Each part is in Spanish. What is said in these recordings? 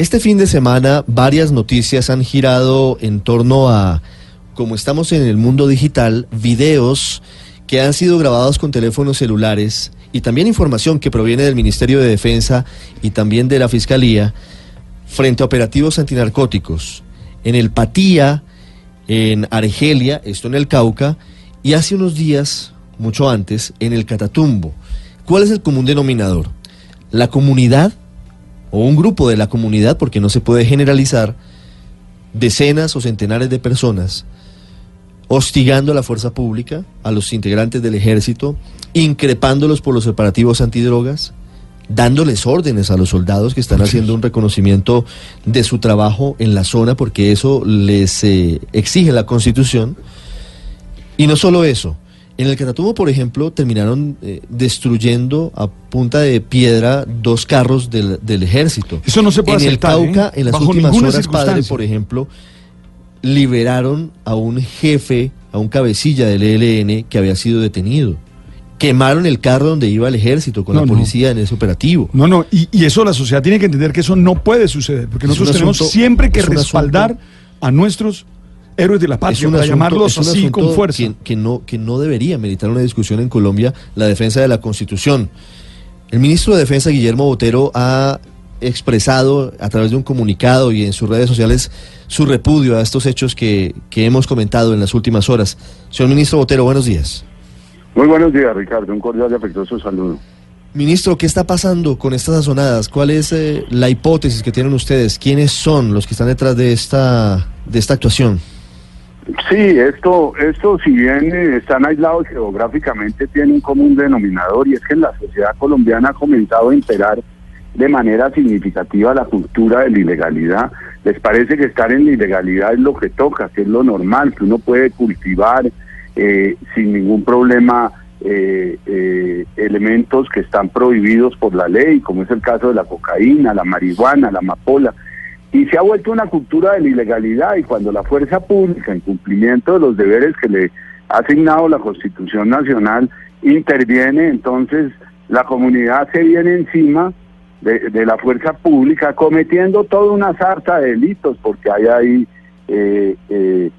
Este fin de semana varias noticias han girado en torno a, como estamos en el mundo digital, videos que han sido grabados con teléfonos celulares y también información que proviene del Ministerio de Defensa y también de la Fiscalía frente a operativos antinarcóticos en el Patía, en Argelia, esto en el Cauca, y hace unos días, mucho antes, en el Catatumbo. ¿Cuál es el común denominador? La comunidad, o un grupo de la comunidad, porque no se puede generalizar, decenas o centenares de personas, hostigando a la fuerza pública, a los integrantes del ejército, increpándolos por los operativos antidrogas, dándoles órdenes a los soldados que están haciendo un reconocimiento de su trabajo en la zona, porque eso les eh, exige la Constitución. Y no solo eso, en el Catatumbo, por ejemplo, terminaron eh, destruyendo a punta de piedra dos carros del, del ejército. Eso no se puede En el ¿eh? Cauca, en las Bajo últimas horas, padre, por ejemplo, liberaron a un jefe, a un cabecilla del ELN que había sido detenido. Quemaron el carro donde iba el ejército con No, la no. policía en ese operativo. No, no, y, y eso la sociedad tiene que entender que eso no puede suceder, porque Es nosotros tenemos asunto- siempre que respaldar asunto- a nuestros héroes de la patria, para asunto- llamarlos así con fuerza. Que, que no, que no debería meditar una discusión en Colombia la defensa de la Constitución. El ministro de Defensa, Guillermo Botero, ha expresado a través de un comunicado y en sus redes sociales su repudio a estos hechos que, que hemos comentado en las últimas horas. Señor ministro Botero, buenos días. Muy buenos días, Ricardo. Un cordial y afectuoso saludo. Ministro, ¿qué está pasando con estas azonadas? ¿Cuál es eh, la hipótesis que tienen ustedes? ¿Quiénes son los que están detrás de esta, de esta actuación? Sí, esto, esto si bien eh, están aislados geográficamente, tiene un común denominador y es que en la sociedad colombiana ha comenzado a imperar de manera significativa la cultura de la ilegalidad. Les parece que estar en la ilegalidad es lo que toca, que es lo normal, que uno puede cultivar eh, sin ningún problema eh, eh, elementos que están prohibidos por la ley, como es el caso de la cocaína, la marihuana, la amapola. Y se ha vuelto una cultura de la ilegalidad y cuando la fuerza pública, en cumplimiento de los deberes que le ha asignado la Constitución Nacional, interviene, entonces la comunidad se viene encima de, la fuerza pública cometiendo toda una sarta de delitos, porque hay ahí, eh, eh,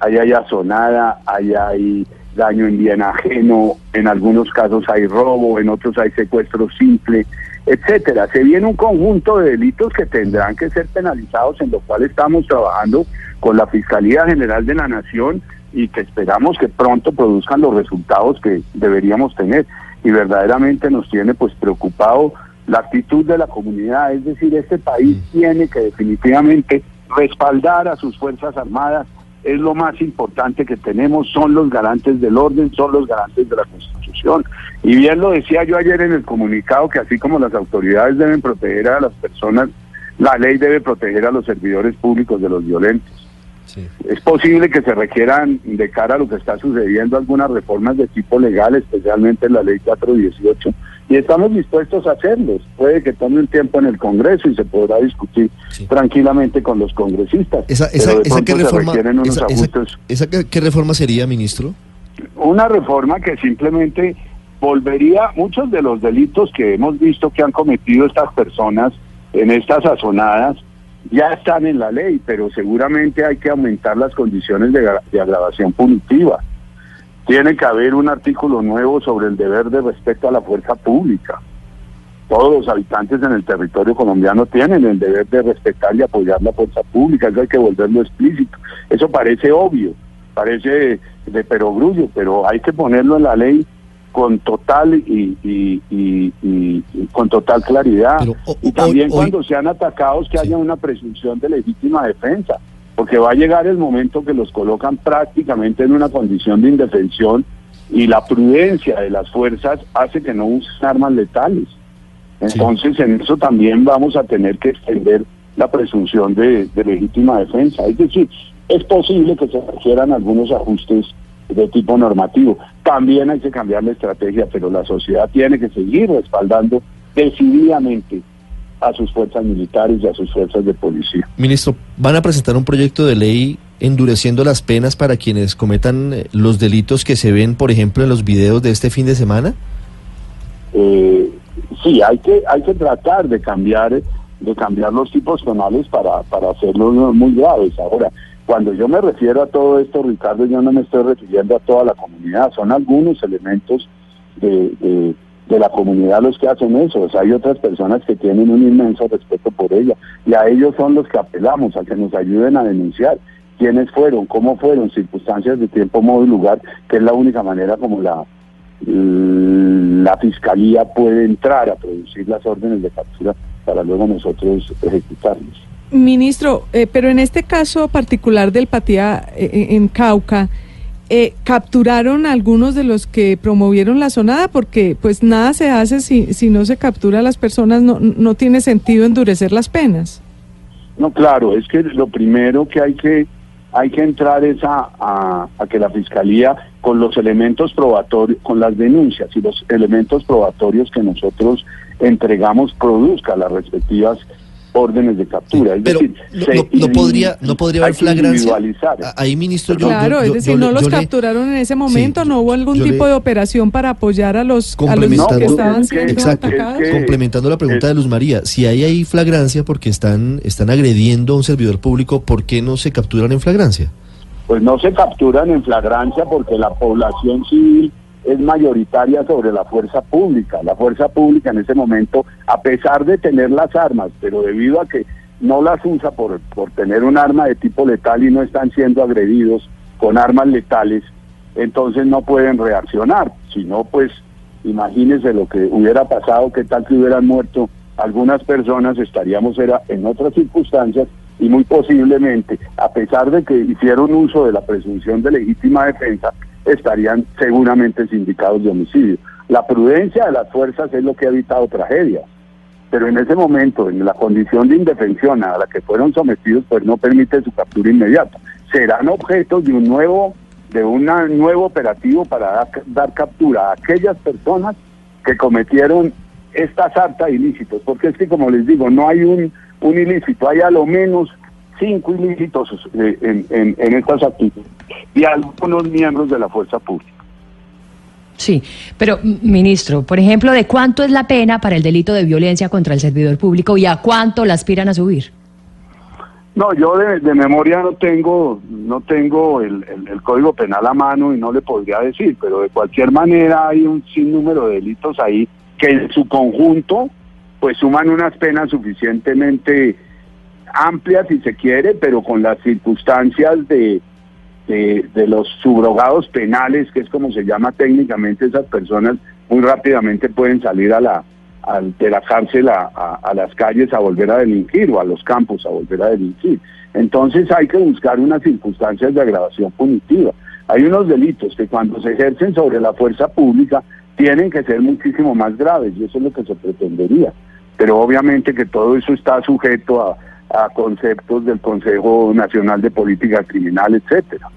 hay ahí azonada, hay ahí daño en bien ajeno, en algunos casos hay robo, en otros hay secuestro simple, etcétera. Se viene un conjunto de delitos que tendrán que ser penalizados, en lo cual estamos trabajando con la Fiscalía General de la Nación y que esperamos que pronto produzcan los resultados que deberíamos tener. Y verdaderamente nos tiene pues preocupado la actitud de la comunidad, es decir, este país tiene que definitivamente respaldar a sus Fuerzas Armadas, es lo más importante que tenemos, son los garantes del orden, son los garantes de la Constitución. Y bien lo decía yo ayer en el comunicado que así como las autoridades deben proteger a las personas, la ley debe proteger a los servidores públicos de los violentos. Es posible que se requieran, de cara a lo que está sucediendo, algunas reformas de tipo legal, especialmente en la ley 418, y estamos dispuestos a hacerlos. Puede que tome un tiempo en el Congreso y se podrá discutir tranquilamente con los congresistas. Esa, esa, pero de esa se reforma, unos esa- qué- reforma sería, ministro? Una reforma que simplemente volvería muchos de los delitos que hemos visto que han cometido estas personas en estas sazonadas ya están en la ley, pero seguramente hay que aumentar las condiciones de, de agravación punitiva. Tiene que haber un artículo nuevo sobre el deber de respeto a la fuerza pública. Todos los habitantes en el territorio colombiano tienen el deber de respetar y apoyar la fuerza pública, eso hay que volverlo explícito. Eso parece obvio, parece de perogrullo, pero hay que ponerlo en la ley con total y, y- y- y- y con total claridad. Pero, o- y también hoy- cuando sean atacados que haya una presunción de legítima defensa, porque va a llegar el momento que los colocan prácticamente en una condición de indefensión y la prudencia de las fuerzas hace que no usen armas letales. Entonces en eso también vamos a tener que extender la presunción de, de legítima defensa. Es decir, es posible que se requieran algunos ajustes de tipo normativo. También hay que cambiar la estrategia, pero la sociedad tiene que seguir respaldando decididamente a sus fuerzas militares y a sus fuerzas de policía. Ministro, ¿van a presentar un proyecto de ley endureciendo las penas para quienes cometan eh, los delitos que se ven, por ejemplo, en los videos de este fin de semana? Eh, sí, hay que hay que tratar de cambiar de cambiar los tipos penales para para hacerlos muy graves. Ahora, cuando yo me refiero a todo esto, Ricardo, yo no me estoy refiriendo a toda la comunidad, son algunos elementos de, de, de la comunidad los que hacen eso. O sea, hay otras personas que tienen un inmenso respeto por ella y a ellos son los que apelamos, a que nos ayuden a denunciar quiénes fueron, cómo fueron, circunstancias de tiempo, modo y lugar, que es la única manera como la, la fiscalía puede entrar a producir las órdenes de captura para luego nosotros ejecutarlos. Ministro, eh, pero en este caso particular del Patía eh, en Cauca, eh, capturaron a algunos de los que promovieron la sonada porque pues nada se hace si, si no se captura a las personas, no, no tiene sentido endurecer las penas. No, claro, es que lo primero que hay que hay que entrar es a, a, a, que la fiscalía con los elementos probatorios, con las denuncias y los elementos probatorios que nosotros entregamos produzca las respectivas órdenes de captura. Es Pero decir, no, se no- podría, no podría haber flagrancia. Ahí, ministro, yo, claro, yo- es decir, yo- no los yo le- capturaron en ese momento, no hubo algún tipo le- de operación para apoyar a los, a los que estaban es que- siendo Exacto. atacados. es que- Complementando la pregunta de Luz María, si hay ahí flagrancia porque están, están agrediendo a un servidor público, ¿por qué no se capturan en flagrancia? pues no se capturan en flagrancia porque la población civil es mayoritaria sobre la fuerza pública. La fuerza pública en ese momento, a pesar de tener las armas, pero debido a que no las usa por, por tener un arma de tipo letal y no están siendo agredidos con armas letales, entonces no pueden reaccionar. Si no, pues imagínense lo que hubiera pasado, qué tal que hubieran muerto algunas personas, estaríamos era en otras circunstancias y muy posiblemente, a pesar de que hicieron uso de la presunción de legítima defensa, estarían seguramente sindicados de homicidio. La prudencia de las fuerzas es lo que ha evitado tragedias, pero en ese momento, en la condición de indefensión a la que fueron sometidos, pues no permite su captura inmediata. Serán objetos de un nuevo, de un nuevo operativo para dar, dar captura a aquellas personas que cometieron esta sarta de ilícitos, porque es que como les digo, no hay un, un ilícito, hay a lo menos cinco ilícitos eh, en, en, en estas actitudes y algunos miembros de la fuerza pública. Sí, pero ministro, por ejemplo, ¿de cuánto es la pena para el delito de violencia contra el servidor público y a cuánto la aspiran a subir? No, yo de, de memoria no tengo, no tengo el, el- el código penal a mano y no le podría decir, pero de cualquier manera hay un sinnúmero de delitos ahí que en su conjunto pues suman unas penas suficientemente amplias si se quiere, pero con las circunstancias de, de, de los subrogados penales, que es como se llama técnicamente, esas personas muy rápidamente pueden salir a la, al- de la cárcel a, a- a las calles a volver a delinquir o a los campos a volver a delinquir. Entonces hay que buscar unas circunstancias de agravación punitiva. Hay unos delitos que cuando se ejercen sobre la fuerza pública tienen que ser muchísimo más graves y eso es lo que se pretendería. Pero obviamente que todo eso está sujeto a, a conceptos del Consejo Nacional de Política Criminal, etcétera.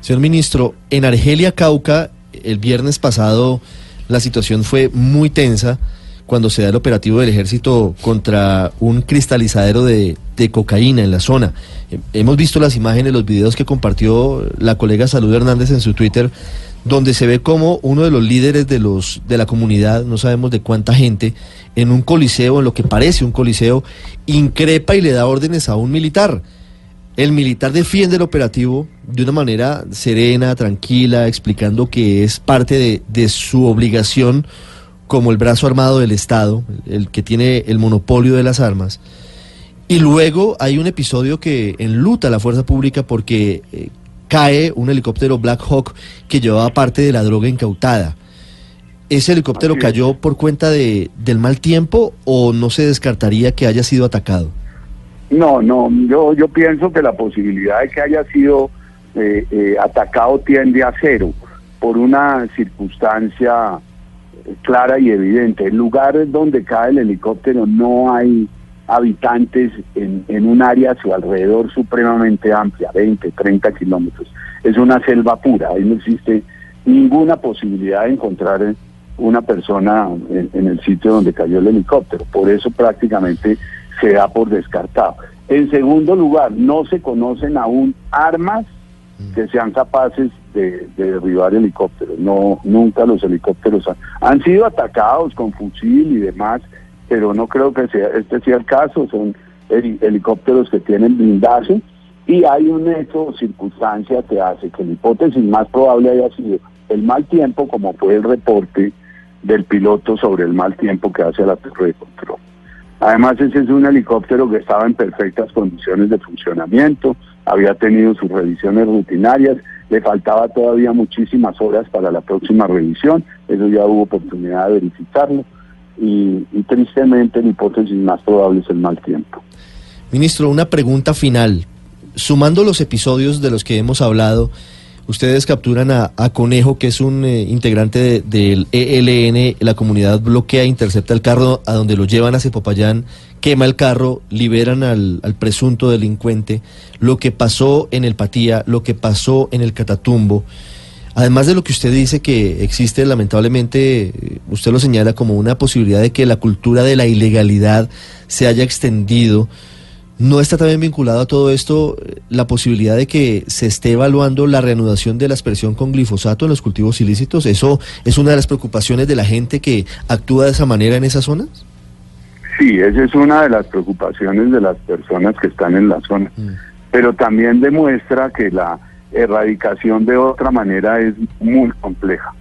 Señor ministro, en Argelia, Cauca, el viernes pasado la situación fue muy tensa cuando se da el operativo del ejército contra un cristalizadero de, de cocaína en la zona. Eh, Hemos visto las imágenes, los videos que compartió la colega Salud Hernández en su Twitter, donde se ve como uno de los líderes de los de la comunidad, no sabemos de cuánta gente, en un coliseo, en lo que parece un coliseo, increpa y le da órdenes a un militar. El militar defiende el operativo de una manera serena, tranquila, explicando que es parte de, de su obligación como el brazo armado del Estado, el que tiene el monopolio de las armas. Y luego hay un episodio que enluta a la fuerza pública porque eh, cae un helicóptero Black Hawk que llevaba parte de la droga incautada. ¿Ese helicóptero cayó por cuenta de, del mal tiempo o no se descartaría que haya sido atacado? No, no, yo, yo pienso que la posibilidad de que haya sido eh, eh, atacado tiende a cero por una circunstancia eh, clara y evidente. El lugar donde cae el helicóptero no hay habitantes en, en un área a su alrededor supremamente amplia, 20, 30 kilómetros. Es una selva pura, ahí no existe ninguna posibilidad de encontrar una persona en, en el sitio donde cayó el helicóptero. Por eso prácticamente se da por descartado. En segundo lugar, no se conocen aún armas que sean capaces de, de derribar helicópteros. No, nunca los helicópteros han, han sido atacados con fusil y demás, pero no creo que sea este sea el caso. Son heli- helicópteros que tienen blindaje y hay un hecho o circunstancia que hace que la hipótesis más probable haya sido el mal tiempo, como fue el reporte del piloto sobre el mal tiempo que hace la torre de control. Además, ese es un helicóptero que estaba en perfectas condiciones de funcionamiento, había tenido sus revisiones rutinarias, le faltaba todavía muchísimas horas para la próxima revisión, eso ya hubo oportunidad de verificarlo, y, tristemente la hipótesis más probable es el mal tiempo. Ministro, una pregunta final. Sumando los episodios de los que hemos hablado, ustedes capturan a, Conejo, que es un eh, integrante de- del ELN, la comunidad bloquea, intercepta el carro a donde lo llevan a Popayán, quema el carro, liberan al, al presunto delincuente, lo que pasó en el Patía, lo que pasó en el Catatumbo. Además de lo que usted dice que existe, lamentablemente, eh, usted lo señala como una posibilidad de que la cultura de la ilegalidad se haya extendido. ¿No está también vinculado a todo esto eh, la posibilidad de que se esté evaluando la reanudación de la aspersión con glifosato en los cultivos ilícitos? ¿Eso es una de las preocupaciones de la gente que actúa de esa manera en esas zonas? Sí, esa es una de las preocupaciones de las personas que están en la zona, Mm. pero también demuestra que la erradicación de otra manera es muy compleja,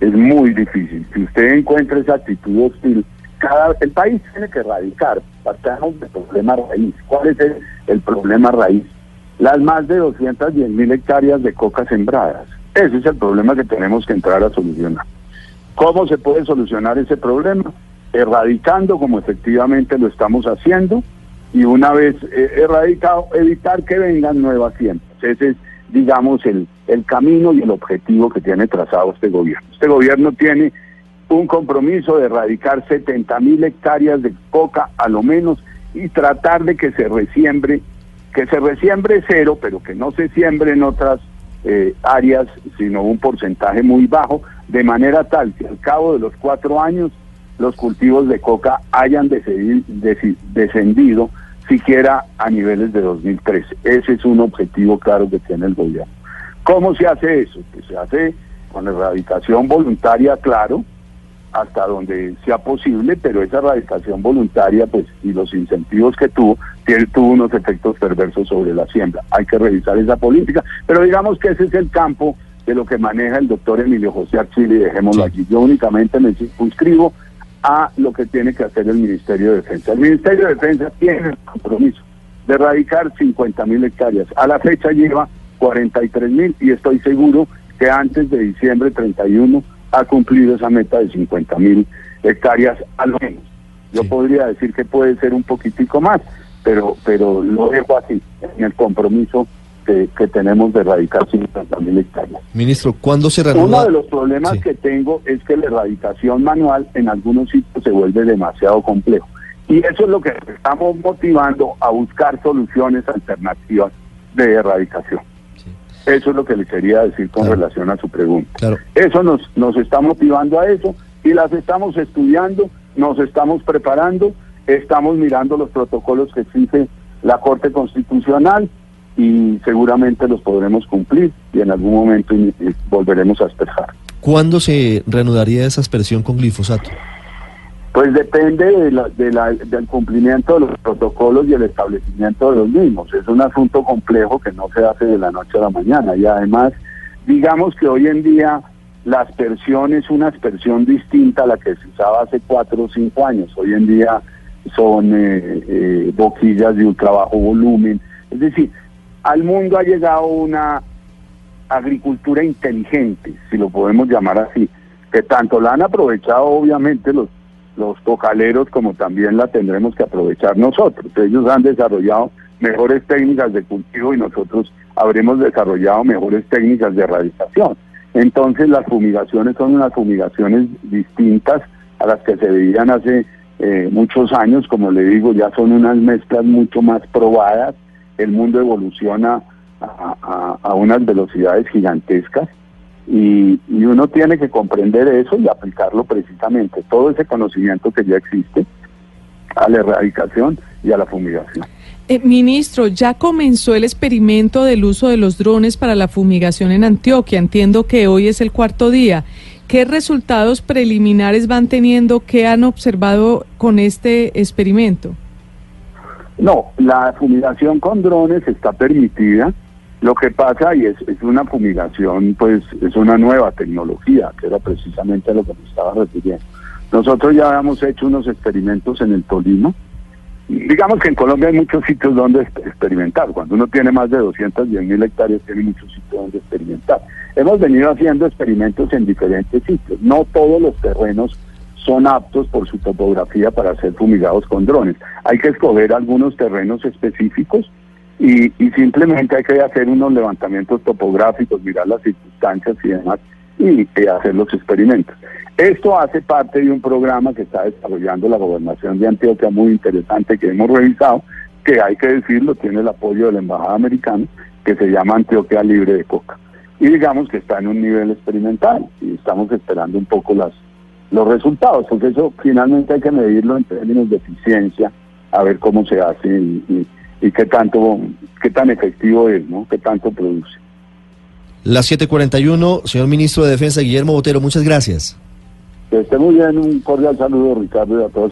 es muy difícil. Si usted encuentra esa actitud hostil, cada, el país tiene que erradicar, partamos del problema raíz. ¿Cuál es el, problema raíz? Las más de 210 mil hectáreas de coca sembradas. Ese es el problema que tenemos que entrar a solucionar. ¿Cómo se puede solucionar ese problema? Erradicando como efectivamente lo estamos haciendo y una vez eh, erradicado, evitar que vengan nuevas siembras. Ese es, digamos, el, el camino y el objetivo que tiene trazado este gobierno. Este gobierno tiene un compromiso de erradicar 70 mil hectáreas de coca a lo menos y tratar de que se resiembre, que se resiembre cero, pero que no se siembre en otras eh, áreas, sino un porcentaje muy bajo, de manera tal que al cabo de los cuatro años los cultivos de coca hayan descendido siquiera a niveles de 2013. Ese es un objetivo claro que tiene el gobierno. ¿Cómo se hace eso? Pues se hace con erradicación voluntaria, claro, hasta donde sea posible, pero esa erradicación voluntaria, pues, y los incentivos que tuvo, tiene, tuvo unos efectos perversos sobre la siembra. Hay que revisar esa política, pero digamos que ese es el campo de lo que maneja el doctor Emilio José Archili, dejémoslo Sí. aquí. Yo únicamente me circunscribo a lo que tiene que hacer el Ministerio de Defensa. El Ministerio de Defensa tiene el compromiso de erradicar 50 mil hectáreas. A la fecha lleva 43 mil y estoy seguro que antes de diciembre 31 ha cumplido esa meta de 50 mil hectáreas al menos. Yo Sí. podría decir que puede ser un poquitico más, pero pero lo dejo así, en el compromiso que, que tenemos de erradicar 50 mil hectáreas. Ministro, ¿cuándo se Uno reanuda? de los problemas Sí. que tengo es que la erradicación manual en algunos sitios se vuelve demasiado complejo. Y eso es lo que estamos motivando a buscar soluciones alternativas de erradicación. Eso es lo que le quería decir con Claro. relación a su pregunta. Claro. Eso nos, nos está motivando a eso y las estamos estudiando, nos estamos preparando, estamos mirando los protocolos que exige la Corte Constitucional y seguramente los podremos cumplir y en algún momento volveremos a expresar. ¿Cuándo se reanudaría esa aspersión con glifosato? Pues depende de la- de la- del cumplimiento de los protocolos y el establecimiento de los mismos. Es un asunto complejo que no se hace de la noche a la mañana y además, digamos que hoy en día la aspersión es una aspersión distinta a la que se usaba hace cuatro o cinco años. Hoy en día son eh, eh, boquillas de ultra bajo volumen. Es decir, al mundo ha llegado una agricultura inteligente, si lo podemos llamar así, que tanto la han aprovechado obviamente los los cocaleros como también la tendremos que aprovechar nosotros. Ellos han desarrollado mejores técnicas de cultivo y nosotros habremos desarrollado mejores técnicas de erradicación. Entonces las fumigaciones son unas fumigaciones distintas a las que se veían hace eh, muchos años, como le digo, ya son unas mezclas mucho más probadas, el mundo evoluciona a, a unas velocidades gigantescas y, y, uno tiene que comprender eso y aplicarlo precisamente, todo ese conocimiento que ya existe a la erradicación y a la fumigación. Eh, ministro, ya comenzó el experimento del uso de los drones para la fumigación en Antioquia. Entiendo que hoy es el cuarto día. ¿Qué resultados preliminares van teniendo? ¿Qué han observado con este experimento? No, la fumigación con drones está permitida. Lo que pasa, y es, una fumigación, pues es una nueva tecnología, que era precisamente a lo que me estaba refiriendo. Nosotros ya habíamos hecho unos experimentos en el Tolima. Digamos que en Colombia hay muchos sitios donde experimentar. Cuando uno tiene más de 210 mil hectáreas, tiene muchos sitios donde experimentar. Hemos venido haciendo experimentos en diferentes sitios. No todos los terrenos son aptos por su topografía para ser fumigados con drones. Hay que escoger algunos terrenos específicos y, y simplemente hay que hacer unos levantamientos topográficos, mirar las circunstancias y demás, y, hacer los experimentos. Esto hace parte de un programa que está desarrollando la gobernación de Antioquia muy interesante que hemos revisado, que hay que decirlo, tiene el apoyo de la Embajada Americana, que se llama Antioquia Libre de Coca. Y digamos que está en un nivel experimental y estamos esperando un poco las los resultados, porque eso finalmente hay que medirlo en términos de eficiencia, a ver cómo se hace y, y, y qué tanto, qué tan efectivo es, ¿no? Qué tanto produce. Las 7:41, señor ministro de Defensa Guillermo Botero, muchas gracias. Que esté muy bien, un cordial saludo Ricardo y a todos.